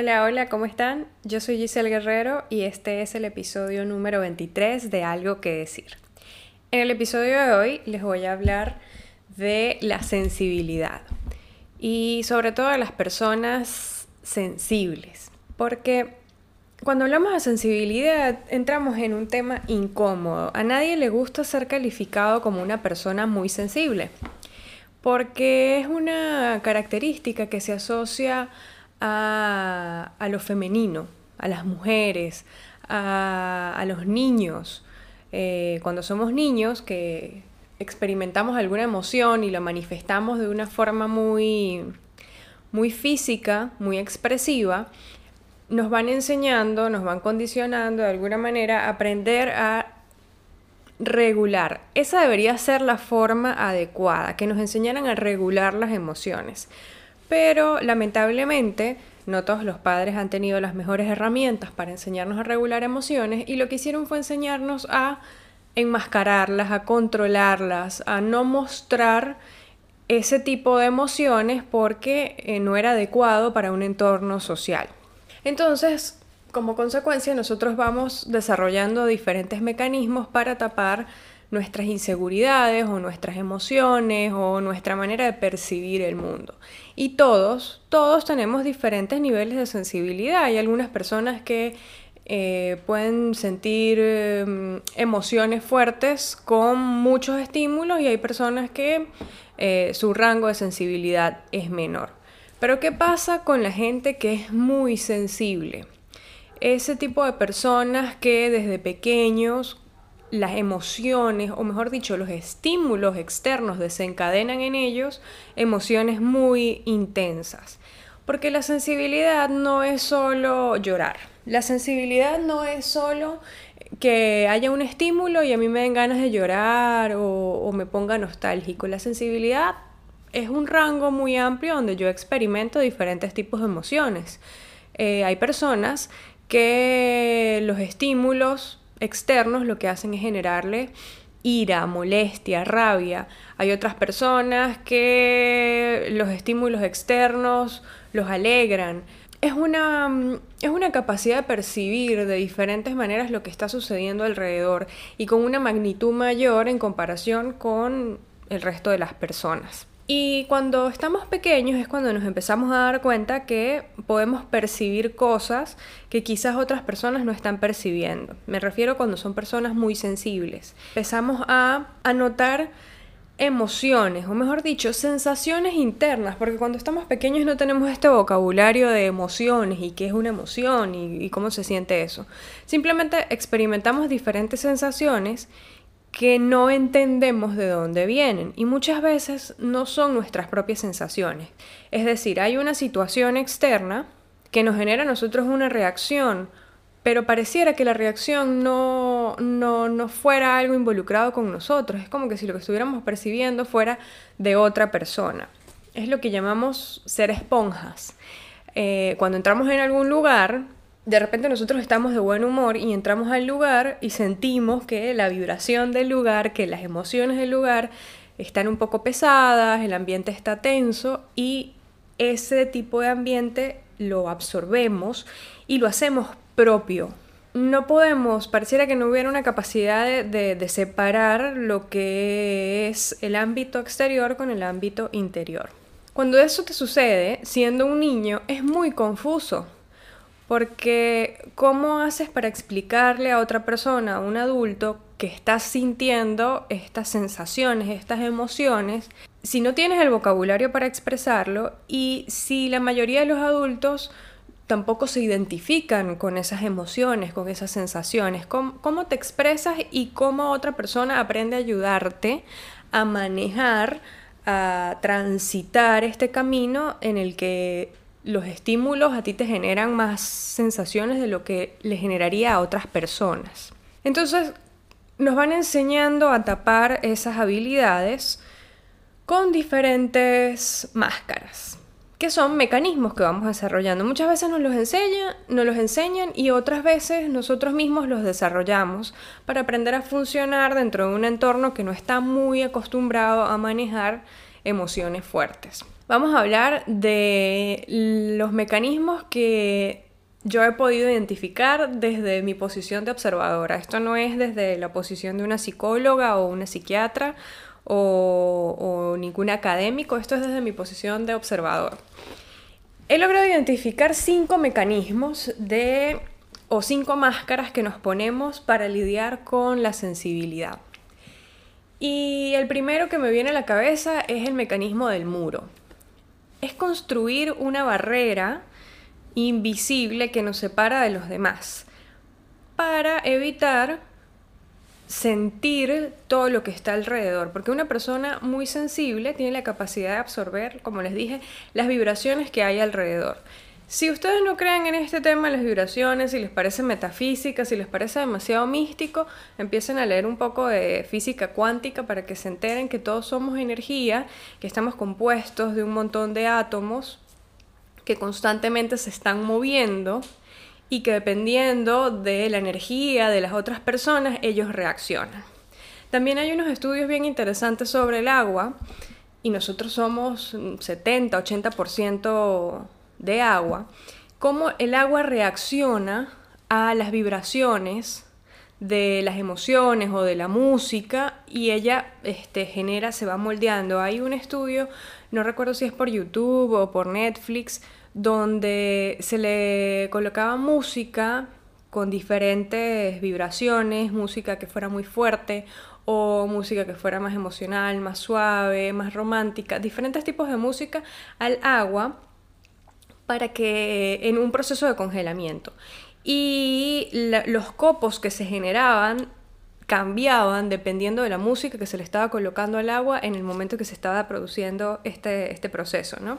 Hola, hola, ¿cómo están? Yo soy Giselle Guerrero y este es el episodio número 23 de Algo que decir. En el episodio de hoy les voy a hablar de la sensibilidad y sobre todo de las personas sensibles, porque cuando hablamos de sensibilidad entramos en un tema incómodo. A nadie le gusta ser calificado como una persona muy sensible, porque es una característica que se asocia a, lo femenino, a las mujeres, a, los niños. Eh, cuando somos niños que experimentamos alguna emoción y lo manifestamos de una forma muy, muy física, muy expresiva, nos van enseñando, nos van condicionando de alguna manera a aprender a regular. Esa debería ser la forma adecuada, que nos enseñaran a regular las emociones. Pero lamentablemente no todos los padres han tenido las mejores herramientas para enseñarnos a regular emociones y lo que hicieron fue enseñarnos a enmascararlas, a controlarlas, a no mostrar ese tipo de emociones porque eh, no era adecuado para un entorno social. Entonces, como consecuencia, nosotros vamos desarrollando diferentes mecanismos para tapar nuestras inseguridades o nuestras emociones o nuestra manera de percibir el mundo. Y todos, todos tenemos diferentes niveles de sensibilidad. Hay algunas personas que eh, pueden sentir em, emociones fuertes con muchos estímulos y hay personas que eh, su rango de sensibilidad es menor. Pero ¿qué pasa con la gente que es muy sensible? Ese tipo de personas que desde pequeños las emociones, o mejor dicho, los estímulos externos desencadenan en ellos emociones muy intensas. Porque la sensibilidad no es solo llorar. La sensibilidad no es solo que haya un estímulo y a mí me den ganas de llorar o, me ponga nostálgico. La sensibilidad es un rango muy amplio donde yo experimento diferentes tipos de emociones. Eh, hay personas que los estímulos externos lo que hacen es generarle ira, molestia, rabia. Hay otras personas que los estímulos externos los alegran. Es una, es una capacidad de percibir de diferentes maneras lo que está sucediendo alrededor y con una magnitud mayor en comparación con el resto de las personas. Y cuando estamos pequeños es cuando nos empezamos a dar cuenta que podemos percibir cosas que quizás otras personas no están percibiendo. Me refiero cuando son personas muy sensibles. Empezamos a, notar emociones, o mejor dicho, sensaciones internas, porque cuando estamos pequeños no tenemos este vocabulario de emociones y qué es una emoción y, y cómo se siente eso. Simplemente experimentamos diferentes sensaciones que no entendemos de dónde vienen y muchas veces no son nuestras propias sensaciones. Es decir, hay una situación externa que nos genera a nosotros una reacción, pero pareciera que la reacción no, no, no fuera algo involucrado con nosotros. Es como que si lo que estuviéramos percibiendo fuera de otra persona. Es lo que llamamos ser esponjas. Eh, cuando entramos en algún lugar, de repente nosotros estamos de buen humor y entramos al lugar y sentimos que la vibración del lugar, que las emociones del lugar están un poco pesadas, el ambiente está tenso y ese tipo de ambiente lo absorbemos y lo hacemos propio. No podemos, pareciera que no hubiera una capacidad de, separar lo que es el ámbito exterior con el ámbito interior. Cuando eso te sucede, siendo un niño, es muy confuso porque ¿cómo haces para explicarle a otra persona, a un adulto, que estás sintiendo estas sensaciones, estas emociones, si no tienes el vocabulario para expresarlo y si la mayoría de los adultos tampoco se identifican con esas emociones, con esas sensaciones? ¿Cómo, cómo te expresas y cómo otra persona aprende a ayudarte a manejar, a transitar este camino en el que los estímulos a ti te generan más sensaciones de lo que le generaría a otras personas. Entonces, nos van enseñando a tapar esas habilidades con diferentes máscaras, que son mecanismos que vamos desarrollando. Muchas veces nos los, enseñan, nos los enseñan y otras veces nosotros mismos los desarrollamos para aprender a funcionar dentro de un entorno que no está muy acostumbrado a manejar emociones fuertes. Vamos a hablar de los mecanismos que yo he podido identificar desde mi posición de observadora. Esto no es desde la posición de una psicóloga o una psiquiatra o, ningún académico, esto es desde mi posición de observador. He logrado identificar cinco mecanismos de o cinco máscaras que nos ponemos para lidiar con la sensibilidad. Y el primero que me viene a la cabeza es el mecanismo del muro. Es construir una barrera invisible que nos separa de los demás para evitar sentir todo lo que está alrededor, porque una persona muy sensible tiene la capacidad de absorber, como les dije, las vibraciones que hay alrededor. Si ustedes no creen en este tema de las vibraciones, si les parece metafísica, si les parece demasiado místico, empiecen a leer un poco de física cuántica para que se enteren que todos somos energía, que estamos compuestos de un montón de átomos que constantemente se están moviendo y que dependiendo de la energía de las otras personas, ellos reaccionan. También hay unos estudios bien interesantes sobre el agua y nosotros somos 70, 80% de agua, cómo el agua reacciona a las vibraciones de las emociones o de la música y ella este, genera, se va moldeando. Hay un estudio, no recuerdo si es por YouTube o por Netflix, donde se le colocaba música con diferentes vibraciones, música que fuera muy fuerte o música que fuera más emocional, más suave, más romántica, diferentes tipos de música al agua para que en un proceso de congelamiento. Y los copos que se generaban cambiaban dependiendo de la música que se le estaba colocando al agua en el momento que se estaba produciendo este, este proceso. ¿no?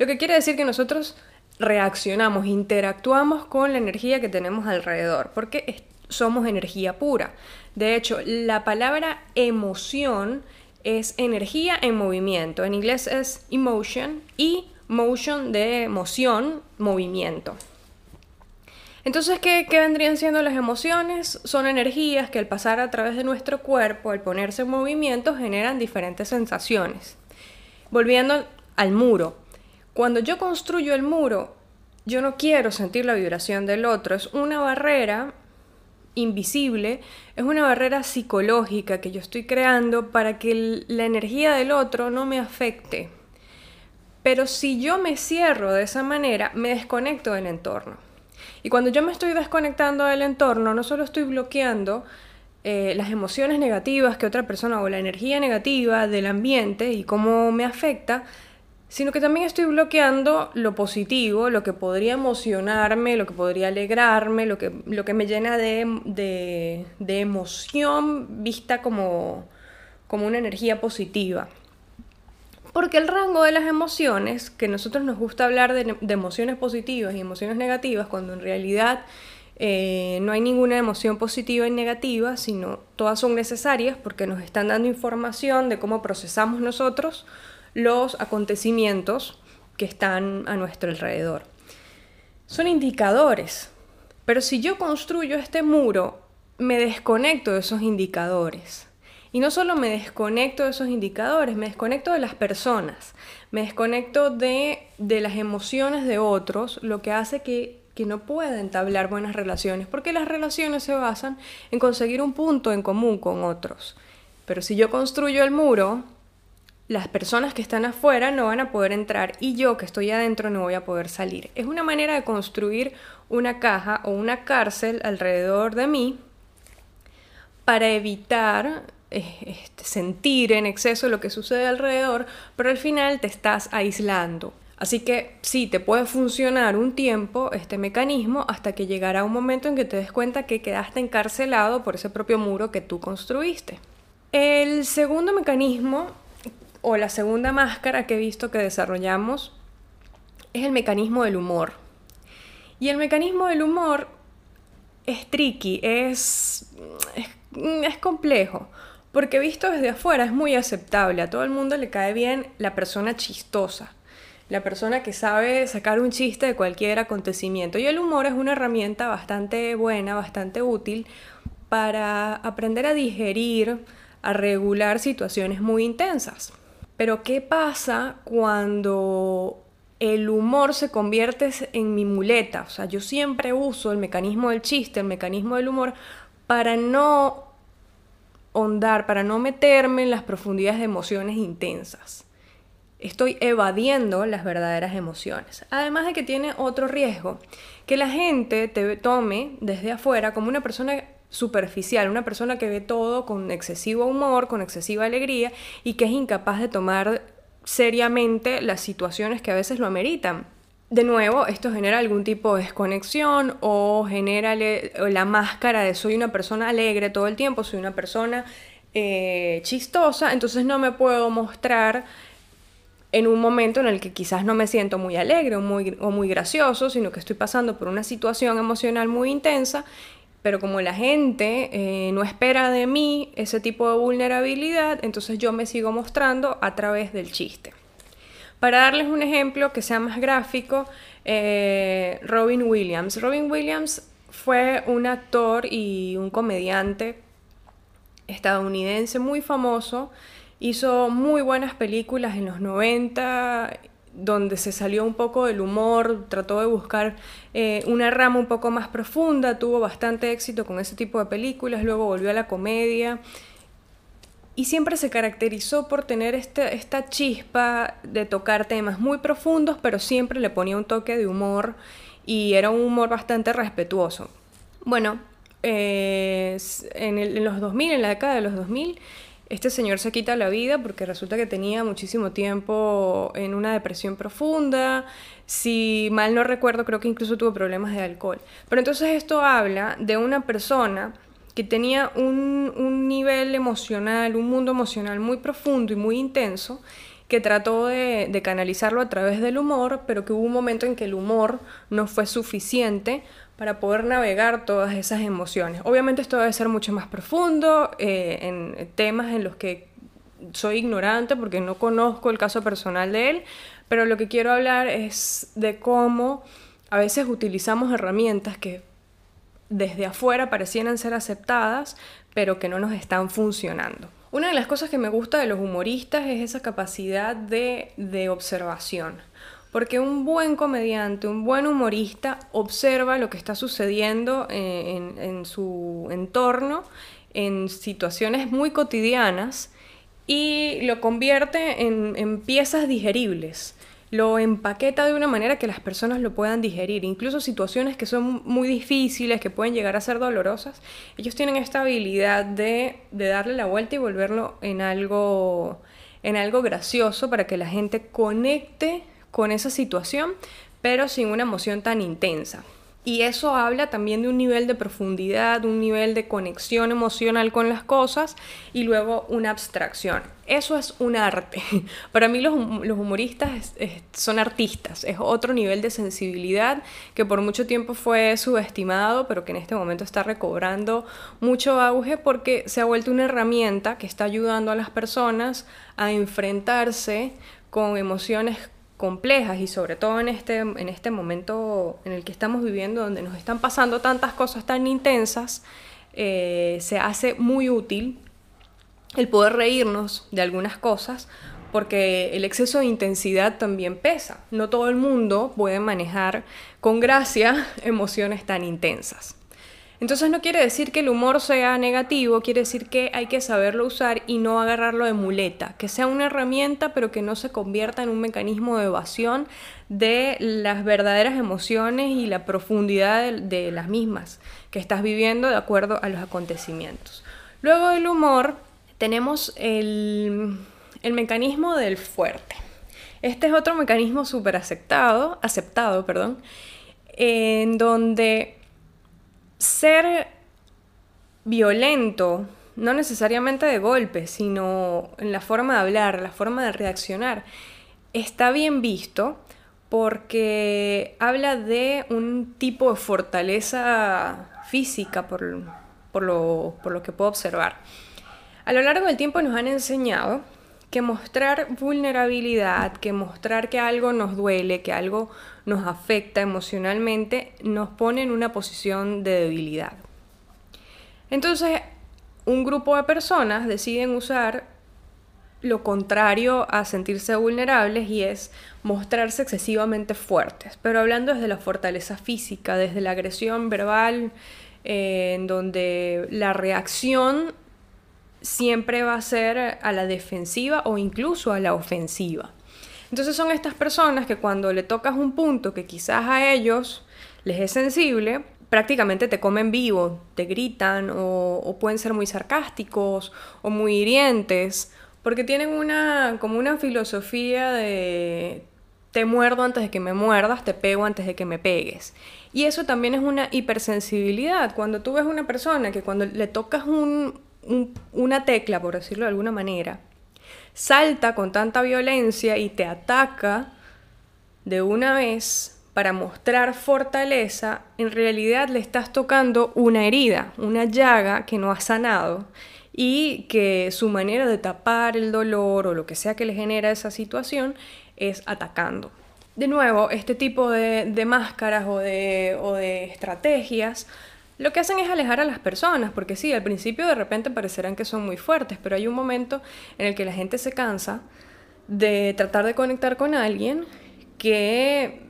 Lo que quiere decir que nosotros reaccionamos, interactuamos con la energía que tenemos alrededor, porque somos energía pura. De hecho, la palabra emoción es energía en movimiento. En inglés es emotion y motion de emoción, movimiento. Entonces, ¿qué, vendrían siendo las emociones? Son energías que al pasar a través de nuestro cuerpo, al ponerse en movimiento, generan diferentes sensaciones. Volviendo al muro. Cuando yo construyo el muro, yo no quiero sentir la vibración del otro. Es una barrera invisible, es una barrera psicológica que yo estoy creando para que la energía del otro no me afecte. Pero si yo me cierro de esa manera, me desconecto del entorno. Y cuando yo me estoy desconectando del entorno, no solo estoy bloqueando eh, las emociones negativas que otra persona o la energía negativa del ambiente y cómo me afecta, sino que también estoy bloqueando lo positivo, lo que podría emocionarme, lo que podría alegrarme, lo que, lo que me llena de, de, emoción vista como, como una energía positiva. Porque el rango de las emociones, que nosotros nos gusta hablar de, emociones positivas y emociones negativas, cuando en realidad eh, no hay ninguna emoción positiva y negativa, sino todas son necesarias porque nos están dando información de cómo procesamos nosotros los acontecimientos que están a nuestro alrededor. Son indicadores, pero si yo construyo este muro, me desconecto de esos indicadores. Y no solo me desconecto de esos indicadores, me desconecto de las personas, me desconecto de, las emociones de otros, lo que hace que, que no pueda entablar buenas relaciones, porque las relaciones se basan en conseguir un punto en común con otros. Pero si yo construyo el muro, las personas que están afuera no van a poder entrar y yo que estoy adentro no voy a poder salir. Es una manera de construir una caja o una cárcel alrededor de mí para evitar este, sentir en exceso lo que sucede alrededor, pero al final te estás aislando. Así que sí, te puede funcionar un tiempo este mecanismo hasta que llegará un momento en que te des cuenta que quedaste encarcelado por ese propio muro que tú construiste. El segundo mecanismo o la segunda máscara que he visto que desarrollamos es el mecanismo del humor. Y el mecanismo del humor es tricky, es, es, es complejo, porque visto desde afuera es muy aceptable, a todo el mundo le cae bien la persona chistosa, la persona que sabe sacar un chiste de cualquier acontecimiento. Y el humor es una herramienta bastante buena, bastante útil para aprender a digerir, a regular situaciones muy intensas. Pero ¿qué pasa cuando el humor se convierte en mi muleta? O sea, yo siempre uso el mecanismo del chiste, el mecanismo del humor, para no hondar, para no meterme en las profundidades de emociones intensas. Estoy evadiendo las verdaderas emociones. Además de que tiene otro riesgo, que la gente te tome desde afuera como una persona superficial, una persona que ve todo con excesivo humor, con excesiva alegría y que es incapaz de tomar seriamente las situaciones que a veces lo ameritan. De nuevo, esto genera algún tipo de desconexión o genera la máscara de soy una persona alegre todo el tiempo, soy una persona eh, chistosa, entonces no me puedo mostrar en un momento en el que quizás no me siento muy alegre o muy, o muy gracioso, sino que estoy pasando por una situación emocional muy intensa pero como la gente eh, no espera de mí ese tipo de vulnerabilidad, entonces yo me sigo mostrando a través del chiste. Para darles un ejemplo que sea más gráfico, eh, Robin Williams. Robin Williams fue un actor y un comediante estadounidense muy famoso. Hizo muy buenas películas en los 90 donde se salió un poco del humor, trató de buscar eh, una rama un poco más profunda, tuvo bastante éxito con ese tipo de películas, luego volvió a la comedia y siempre se caracterizó por tener este, esta chispa de tocar temas muy profundos, pero siempre le ponía un toque de humor y era un humor bastante respetuoso. Bueno, eh, en, en, los 2000, en la década de los 2000, este señor se quita la vida porque resulta que tenía muchísimo tiempo en una depresión profunda. Si mal no recuerdo, creo que incluso tuvo problemas de alcohol. Pero entonces esto habla de una persona que tenía un, nivel emocional, un mundo emocional muy profundo y muy intenso, que trató de, de, canalizarlo a través del humor, pero que hubo un momento en que el humor no fue suficiente para poder navegar todas esas emociones. Obviamente esto debe ser mucho más profundo, eh, en temas en los que soy ignorante porque no conozco el caso personal de él, pero lo que quiero hablar es de cómo a veces utilizamos herramientas que desde afuera parecieran ser aceptadas, pero que no nos están funcionando. Una de las cosas que me gusta de los humoristas es esa capacidad de, de observación. Porque un buen comediante, un buen humorista observa lo que está sucediendo eh, en, su entorno, en situaciones muy cotidianas, y lo convierte en piezas digeribles lo empaqueta de una manera que las personas lo puedan digerir. Incluso situaciones que son muy difíciles, que pueden llegar a ser dolorosas, ellos tienen esta habilidad de, darle la vuelta y volverlo en algo, en algo gracioso para que la gente conecte con esa situación, pero sin una emoción tan intensa. Y eso habla también de un nivel de profundidad, un nivel de conexión emocional con las cosas y luego una abstracción. Eso es un arte. Para mí los, humoristas son artistas, es otro nivel de sensibilidad que por mucho tiempo fue subestimado, pero que en este momento está recobrando mucho auge porque se ha vuelto una herramienta que está ayudando a las personas a enfrentarse con emociones complejas y sobre todo en este, en este momento en el que estamos viviendo, donde nos están pasando tantas cosas tan intensas, eh, se hace muy útil el poder reírnos de algunas cosas porque el exceso de intensidad también pesa. No todo el mundo puede manejar con gracia emociones tan intensas. Entonces no quiere decir que el humor sea negativo, quiere decir que hay que saberlo usar y no agarrarlo de muleta, que sea una herramienta pero que no se convierta en un mecanismo de evasión de las verdaderas emociones y la profundidad de, las mismas que estás viviendo de acuerdo a los acontecimientos. Luego del humor tenemos el, el mecanismo del fuerte. Este es otro mecanismo súper aceptado, aceptado, perdón, en donde ser violento, no necesariamente de golpe, sino en la forma de hablar, la forma de reaccionar, está bien visto porque habla de un tipo de fortaleza física por, lo, por lo que puedo observar. A lo largo del tiempo nos han enseñado que mostrar vulnerabilidad, que mostrar que algo nos duele, que algo nos afecta emocionalmente, nos pone en una posición de debilidad. Entonces, un grupo de personas deciden usar lo contrario a sentirse vulnerables y es mostrarse excesivamente fuertes, pero hablando desde la fortaleza física, desde la agresión verbal, eh, en donde la reacción siempre va a ser a la defensiva o incluso a la ofensiva. Entonces son estas personas que cuando le tocas un punto que quizás a ellos les es sensible, prácticamente te comen vivo, te gritan o, o pueden ser muy sarcásticos o muy hirientes porque tienen una, como una filosofía de te muerdo antes de que me muerdas, te pego antes de que me pegues. Y eso también es una hipersensibilidad. Cuando tú ves una persona que cuando le tocas una tecla, por decirlo de alguna manera, salta con tanta violencia y te ataca de una vez para mostrar fortaleza, en realidad le estás tocando una herida, una llaga que no ha sanado y que su manera de tapar el dolor o lo que sea que le genera esa situación es atacando. De nuevo, este tipo de, máscaras o de, o de estrategias lo que hacen es alejar a las personas, porque sí, al principio de repente parecerán que son muy fuertes, pero hay un momento en el que la gente se cansa de tratar de conectar con alguien que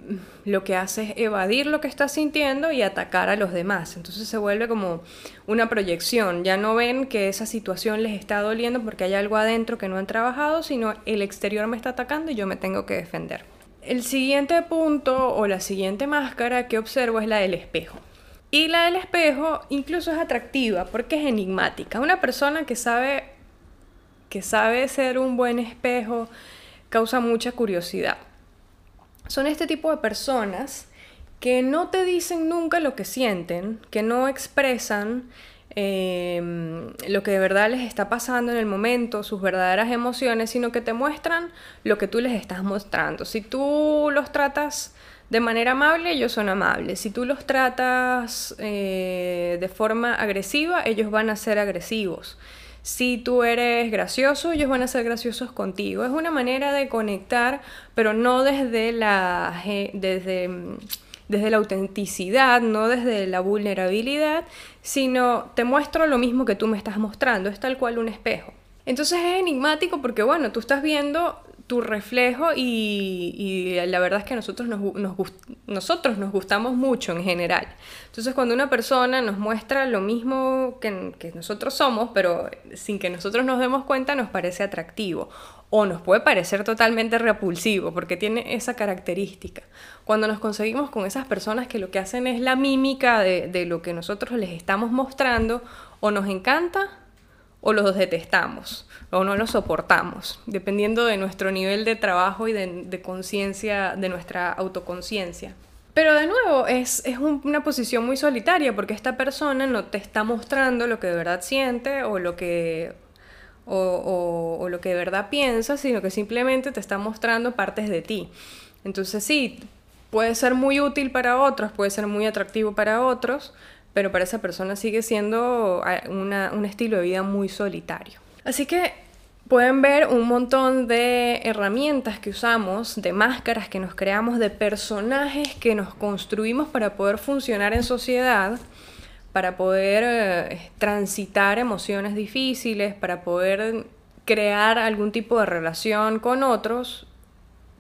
lo que hace es evadir lo que está sintiendo y atacar a los demás. Entonces se vuelve como una proyección. Ya no ven que esa situación les está doliendo porque hay algo adentro que no han trabajado, sino el exterior me está atacando y yo me tengo que defender. El siguiente punto o la siguiente máscara que observo es la del espejo. Y la del espejo incluso es atractiva porque es enigmática. Una persona que sabe que sabe ser un buen espejo causa mucha curiosidad son este tipo de personas que no te dicen nunca lo que sienten, que no expresan em, lo que de verdad les está pasando en el momento, sus verdaderas emociones, sino que te muestran lo que tú les estás mostrando. Si tú los tratas de manera amable, ellos son amables. Si tú los tratas eh, de forma agresiva, ellos van a ser agresivos. Si tú eres gracioso, ellos van a ser graciosos contigo. Es una manera de conectar, pero no desde la, desde, desde la autenticidad, no desde la vulnerabilidad, sino te muestro lo mismo que tú me estás mostrando. Es tal cual un espejo. Entonces es enigmático porque, bueno, tú estás viendo tu reflejo y, la verdad es que nosotros nos, gustamos mucho en general. Entonces cuando una persona nos muestra lo mismo que, nosotros somos, pero sin que nosotros nos demos cuenta, nos parece atractivo o nos puede parecer totalmente repulsivo porque tiene esa característica. Cuando nos conseguimos con esas personas que lo que hacen es la mímica de lo que nosotros les estamos mostrando, o nos encanta o los detestamos o no los soportamos, dependiendo de nuestro nivel de trabajo y de, conciencia, de nuestra autoconciencia. Pero de nuevo, es, una posición muy solitaria porque esta persona no te está mostrando lo que de verdad siente o lo que, o lo que de verdad piensa, sino que simplemente te está mostrando partes de ti. Entonces sí, puede ser muy útil para otros, puede ser muy atractivo para otros, pero para esa persona sigue siendo ah, un estilo de vida muy solitario. Así que pueden ver un montón de herramientas que usamos, de máscaras que nos creamos, de personajes que nos construimos para poder funcionar en sociedad, para poder eh, transitar emociones difíciles, para poder crear algún tipo de relación con otros,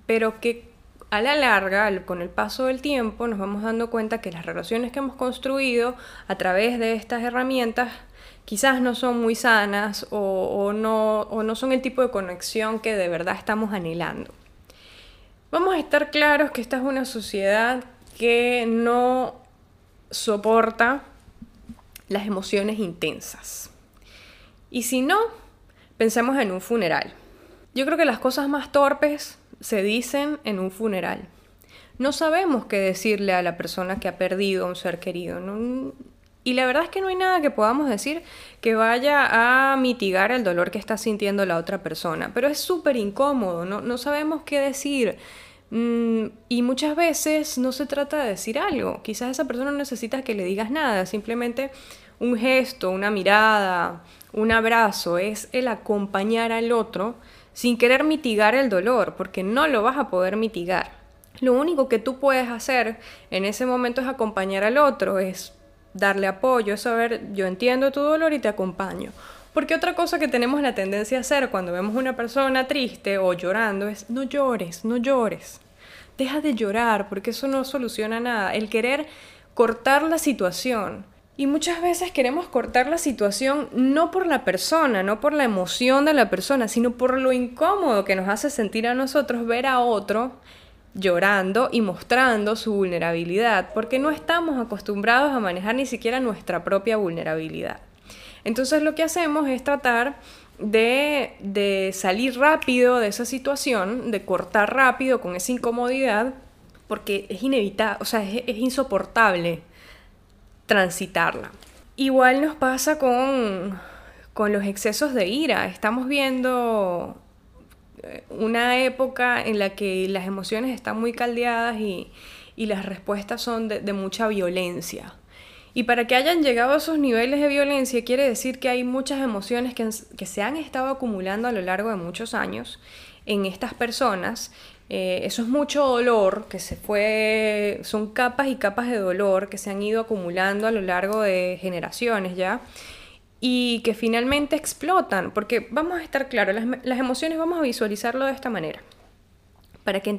pero que a la larga, con el paso del tiempo, nos vamos dando cuenta que las relaciones que hemos construido a través de estas herramientas quizás no son muy sanas o, no, o no son el tipo de conexión que de verdad estamos anhelando. Vamos a estar claros que esta es una sociedad que no soporta las emociones intensas. Y si no, pensemos en un funeral. Yo creo que las cosas más torpes se dicen en un funeral. No sabemos qué decirle a la persona que ha perdido a un ser querido. Y la verdad es que no hay nada que podamos decir que vaya a mitigar el dolor que está sintiendo la otra persona. Pero es súper incómodo, no, no, sabemos qué decir. Mm, y muchas veces no se trata de decir algo. Quizás esa persona no necesita que le digas nada, simplemente un gesto, una mirada, un abrazo, es el acompañar al otro sin querer mitigar el dolor, porque no lo vas a poder mitigar. Lo único que tú puedes hacer en ese momento es acompañar al otro, es darle apoyo, es saber, yo entiendo tu dolor y te acompaño. Porque otra cosa que tenemos la tendencia a hacer cuando vemos una persona triste o llorando es no llores, no llores. Deja de llorar porque eso no soluciona nada. El querer cortar la situación. Y muchas veces queremos cortar la situación no por la persona, no por la emoción de la persona, sino por lo incómodo que nos hace sentir a nosotros ver a otro llorando y mostrando su vulnerabilidad, porque no estamos acostumbrados a manejar ni siquiera nuestra propia vulnerabilidad. Entonces lo que hacemos es tratar de, salir rápido de esa situación, de cortar rápido con esa incomodidad, porque es inevitable, o sea, es, es insoportable transitarla. Igual nos pasa con, con los excesos de ira. Estamos viendo eh, una época en la que las emociones están muy caldeadas y, las respuestas son de, mucha violencia. Y para que hayan llegado a esos niveles de violencia quiere decir que hay muchas emociones que, que se han estado acumulando a lo largo de muchos años en estas personas. Eh, eso es mucho dolor que se fue, son capas y capas de dolor que se han ido acumulando a lo largo de generaciones ya y que finalmente explotan, porque vamos a estar claros, las, emociones vamos a visualizarlo de esta manera, para que,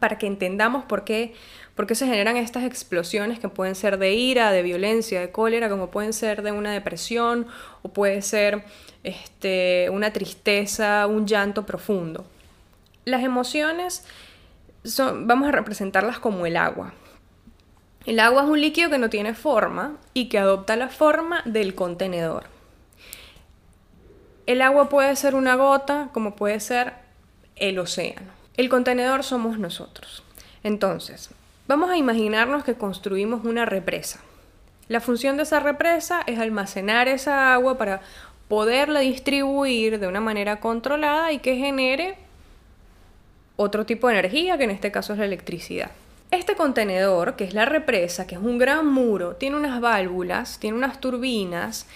para que entendamos por qué, por qué se generan estas explosiones que pueden ser de ira, de violencia, de cólera, como pueden ser de una depresión o puede ser este, una tristeza, un llanto profundo. Las emociones son, vamos a representarlas como el agua. El agua es un líquido que no tiene forma y que adopta la forma del contenedor. El agua puede ser una gota, como puede ser el océano. El contenedor somos nosotros. Entonces, vamos a imaginarnos que construimos una represa. La función de esa represa es almacenar esa agua para poderla distribuir de una manera controlada y que genere otro tipo de energía, que en este caso es la electricidad. Este contenedor, que es la represa, que es un gran muro, tiene unas válvulas, tiene unas turbinas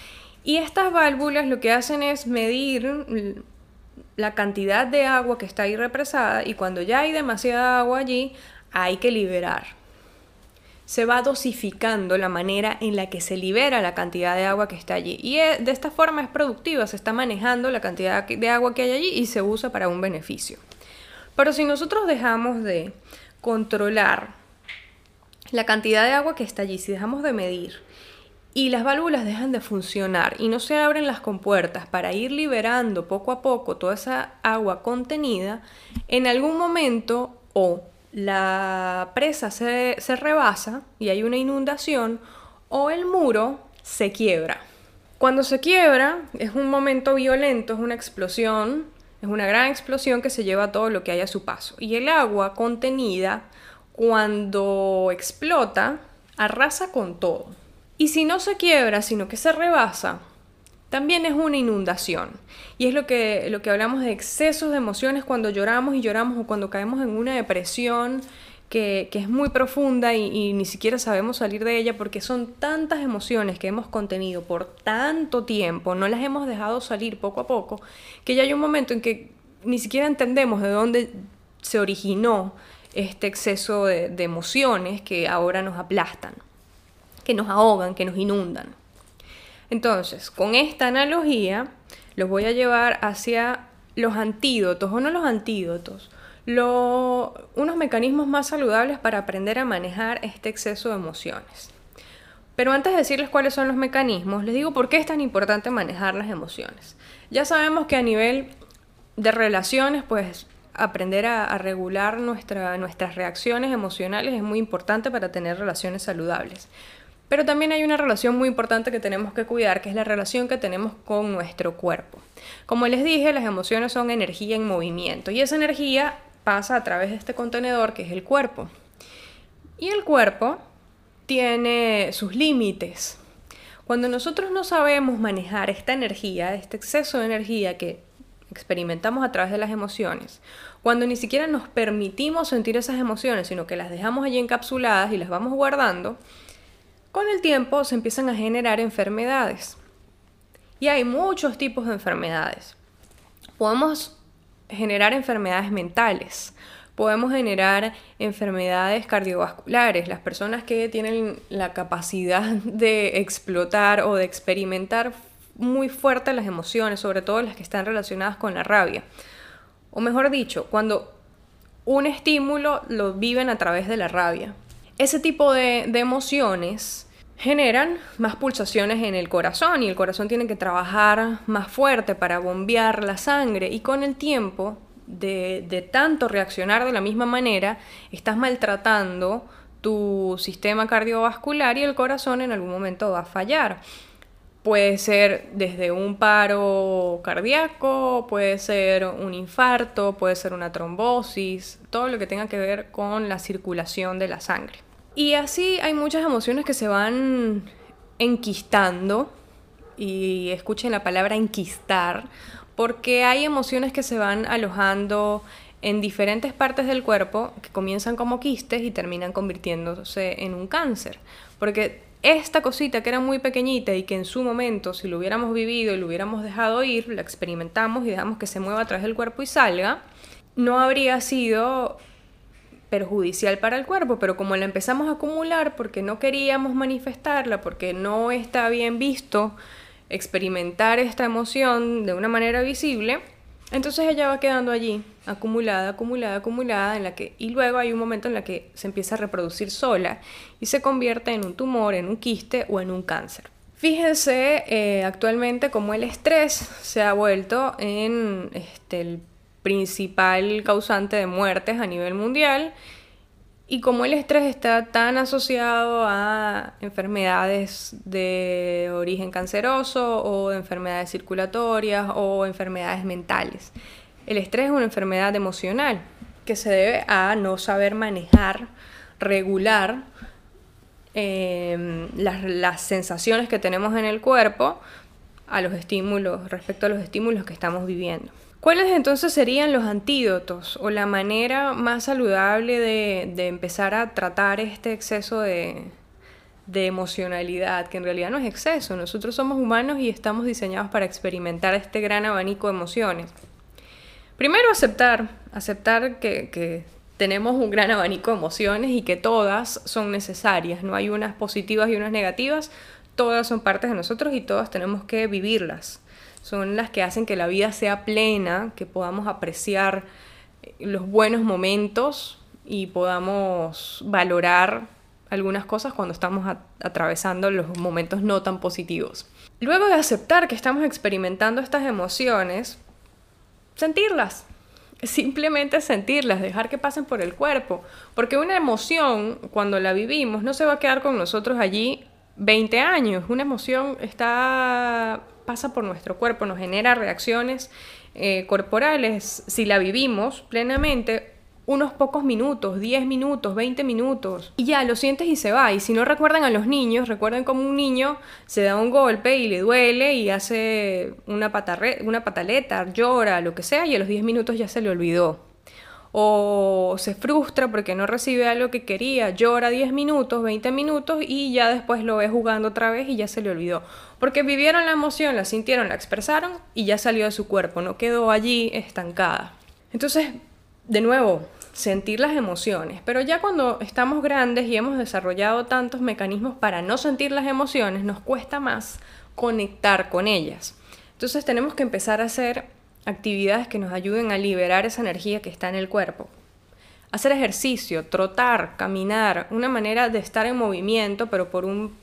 y estas válvulas lo que hacen es medir la cantidad de agua que está ahí represada y cuando ya hay demasiada agua allí, hay que liberar. Se va dosificando la manera en la que se libera la cantidad de agua que está allí. Y e, de esta forma es productiva, se está manejando la cantidad de agua que hay allí y se usa para un beneficio. Pero si nosotros dejamos de controlar la cantidad de agua que está allí, si dejamos de medir, y las válvulas dejan de funcionar y no se abren las compuertas para ir liberando poco a poco toda esa agua contenida, en algún momento o la presa se, se rebasa y hay una inundación o el muro se quiebra. Cuando se quiebra es un momento violento, es una explosión, es una gran explosión que se lleva todo lo que hay a su paso. Y el agua contenida, cuando explota, arrasa con todo. Y si no se quiebra, sino que se rebasa, también es una inundación. Y es lo que, lo que hablamos de excesos de emociones cuando lloramos y lloramos o cuando caemos en una depresión que, es muy profunda y, ni siquiera sabemos salir de ella porque son tantas emociones que hemos contenido por tanto tiempo, no las hemos dejado salir poco a poco, que ya hay un momento en que ni siquiera entendemos de dónde se originó este exceso de emociones que ahora nos aplastan que nos ahogan, que nos inundan. Entonces, con esta analogía, los voy a llevar hacia los antídotos, o no los antídotos, unos mecanismos más saludables para aprender a manejar este exceso de emociones. Pero antes de decirles cuáles son los mecanismos, les digo por qué es tan importante manejar las emociones. Ya sabemos que a nivel de relaciones, pues aprender a, regular nuestras reacciones emocionales es muy importante para tener relaciones saludables. Pero también hay una relación muy importante que tenemos que cuidar, que es la relación que tenemos con nuestro cuerpo. Como les dije, las emociones son energía en movimiento y esa energía pasa a través de este contenedor que es el cuerpo. Y el cuerpo tiene sus límites. Cuando nosotros no sabemos manejar esta energía, este exceso de energía que experimentamos a través de las emociones, cuando ni siquiera nos permitimos sentir esas emociones, sino que las dejamos allí encapsuladas y las vamos guardando, con el tiempo se empiezan a generar enfermedades. Y hay muchos tipos de enfermedades. Podemos generar enfermedades mentales, podemos generar enfermedades cardiovasculares. Las personas que tienen la capacidad de explotar o de experimentar muy fuerte las emociones, sobre todo las que están relacionadas con la rabia. O mejor dicho, cuando un estímulo lo viven a través de la rabia. Ese tipo de, de emociones generan más pulsaciones en el corazón y el corazón tiene que trabajar más fuerte para bombear la sangre y con el tiempo de, de, tanto reaccionar de la misma manera estás maltratando tu sistema cardiovascular y el corazón en algún momento va a fallar. Puede ser desde un paro cardíaco, puede ser un infarto, puede ser una trombosis, todo lo que tenga que ver con la circulación de la sangre. Y así hay muchas emociones que se van enquistando, y escuchen la palabra enquistar, porque hay emociones que se van alojando en diferentes partes del cuerpo que comienzan como quistes y terminan convirtiéndose en un cáncer. Porque esta cosita que era muy pequeñita y que en su momento, si lo hubiéramos vivido y lo hubiéramos dejado ir, la experimentamos y dejamos que se mueva a través del cuerpo y salga, no habría sido perjudicial para el cuerpo, pero como la empezamos a acumular porque no queríamos manifestarla, porque no está bien visto experimentar esta emoción de una manera visible, entonces ella va quedando allí, acumulada, acumulada, acumulada, en la que, y luego hay un momento en la que se empieza a reproducir sola y se convierte en un tumor, en un quiste o en un cáncer. Fíjense eh, actualmente cómo el estrés se ha vuelto en este, el principal causante de muertes a nivel mundial y como el estrés está tan asociado a enfermedades de origen canceroso o enfermedades circulatorias o enfermedades mentales. El estrés es una enfermedad emocional que se debe a no saber manejar, regular em, las, las sensaciones que tenemos en el cuerpo a los estímulos, respecto a los estímulos que estamos viviendo. ¿Cuáles entonces serían los antídotos o la manera más saludable de, empezar a tratar este exceso de, de, emocionalidad, que en realidad no es exceso, nosotros somos humanos y estamos diseñados para experimentar este gran abanico de emociones? Primero aceptar, aceptar que, que tenemos un gran abanico de emociones y que todas son necesarias, no hay unas positivas y unas negativas, todas son partes de nosotros y todas tenemos que vivirlas son las que hacen que la vida sea plena, que podamos apreciar los buenos momentos y podamos valorar algunas cosas cuando estamos atravesando los momentos no tan positivos. Luego de aceptar que estamos experimentando estas emociones, sentirlas, simplemente sentirlas, dejar que pasen por el cuerpo, porque una emoción, cuando la vivimos, no se va a quedar con nosotros allí 20 años, una emoción está pasa por nuestro cuerpo, nos genera reacciones eh, corporales, si la vivimos plenamente, unos pocos minutos, 10 minutos, 20 minutos, y ya lo sientes y se va. Y si no recuerdan a los niños, recuerden como un niño se da un golpe y le duele y hace una, una pataleta, llora, lo que sea, y a los 10 minutos ya se le olvidó o se frustra porque no recibe algo que quería, llora 10 minutos, 20 minutos y ya después lo ve jugando otra vez y ya se le olvidó. Porque vivieron la emoción, la sintieron, la expresaron y ya salió de su cuerpo, no quedó allí estancada. Entonces, de nuevo, sentir las emociones, pero ya cuando estamos grandes y hemos desarrollado tantos mecanismos para no sentir las emociones, nos cuesta más conectar con ellas. Entonces tenemos que empezar a hacer actividades que nos ayuden a liberar esa energía que está en el cuerpo. Hacer ejercicio, trotar, caminar, una manera de estar en movimiento, pero por un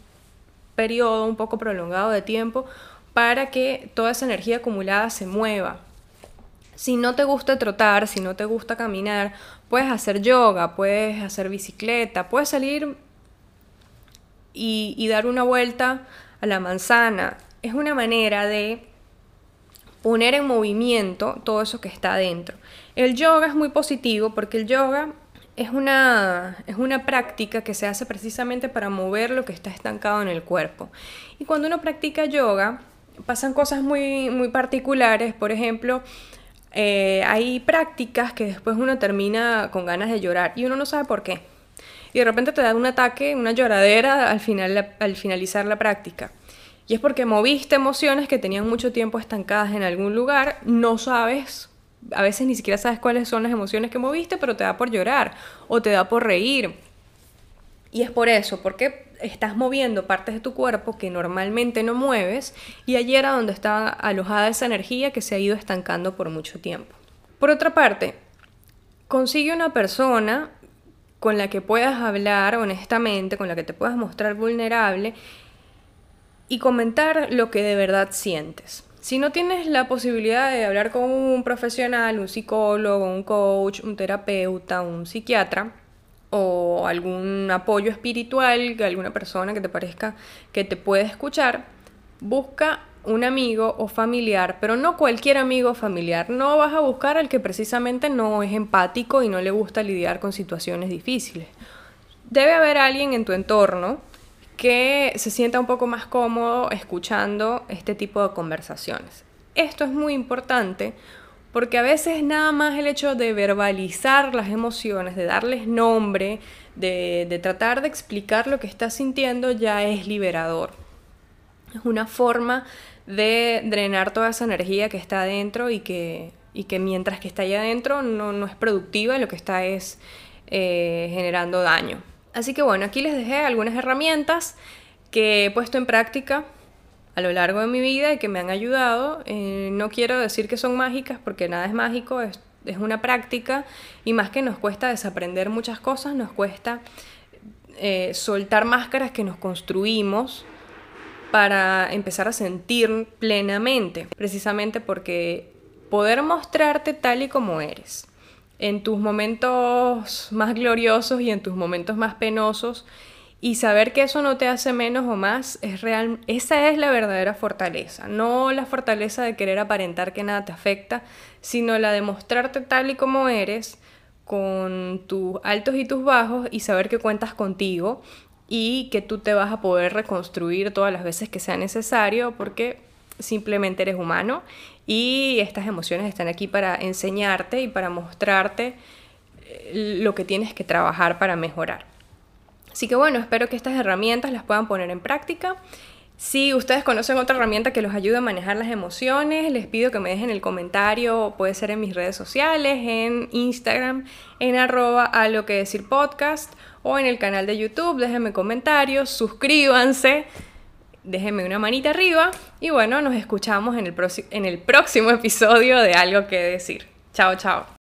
periodo un poco prolongado de tiempo, para que toda esa energía acumulada se mueva. Si no te gusta trotar, si no te gusta caminar, puedes hacer yoga, puedes hacer bicicleta, puedes salir y, y dar una vuelta a la manzana. Es una manera de poner en movimiento todo eso que está adentro. El yoga es muy positivo porque el yoga es una, es una práctica que se hace precisamente para mover lo que está estancado en el cuerpo. Y cuando uno practica yoga, pasan cosas muy, muy particulares. Por ejemplo, eh, hay prácticas que después uno termina con ganas de llorar y uno no sabe por qué. Y de repente te da un ataque, una lloradera al, final, al finalizar la práctica. Y es porque moviste emociones que tenían mucho tiempo estancadas en algún lugar, no sabes, a veces ni siquiera sabes cuáles son las emociones que moviste, pero te da por llorar o te da por reír. Y es por eso, porque estás moviendo partes de tu cuerpo que normalmente no mueves y allí era donde estaba alojada esa energía que se ha ido estancando por mucho tiempo. Por otra parte, consigue una persona con la que puedas hablar honestamente, con la que te puedas mostrar vulnerable y comentar lo que de verdad sientes. Si no tienes la posibilidad de hablar con un profesional, un psicólogo, un coach, un terapeuta, un psiquiatra, o algún apoyo espiritual alguna persona que te parezca que te puede escuchar, busca un amigo o familiar, pero no cualquier amigo o familiar. No vas a buscar al que precisamente no es empático y no le gusta lidiar con situaciones difíciles. Debe haber alguien en tu entorno que se sienta un poco más cómodo escuchando este tipo de conversaciones. Esto es muy importante porque a veces nada más el hecho de verbalizar las emociones, de darles nombre, de, tratar de explicar lo que estás sintiendo ya es liberador. Es una forma de drenar toda esa energía que está adentro y que, y que mientras que está allá adentro no, es productiva, lo que está es eh, generando daño. Así que bueno, aquí les dejé algunas herramientas que he puesto en práctica a lo largo de mi vida y que me han ayudado. Eh, no quiero decir que son mágicas porque nada es mágico, es, una práctica y más que nos cuesta desaprender muchas cosas, nos cuesta eh, soltar máscaras que nos construimos para empezar a sentir plenamente, precisamente porque poder mostrarte tal y como eres, en tus momentos más gloriosos y en tus momentos más penosos, y saber que eso no te hace menos o más es real, esa es la verdadera fortaleza, no la fortaleza de querer aparentar que nada te afecta, sino la de mostrarte tal y como eres, con tus altos y tus bajos y saber que cuentas contigo y que tú te vas a poder reconstruir todas las veces que sea necesario porque simplemente eres humano y estas emociones están aquí para enseñarte y para mostrarte eh, lo que tienes que trabajar para mejorar. Así que bueno, espero que estas herramientas las puedan poner en práctica. Si ustedes conocen otra herramienta que los ayude a manejar las emociones, les pido que me dejen el comentario, puede ser en mis redes sociales, en Instagram, en arroba a lo que decir podcast o en el canal de YouTube, déjenme comentarios, suscríbanse, déjenme una manita arriba y bueno, nos escuchamos en el, en el próximo episodio de algo que decir. Chao, chao.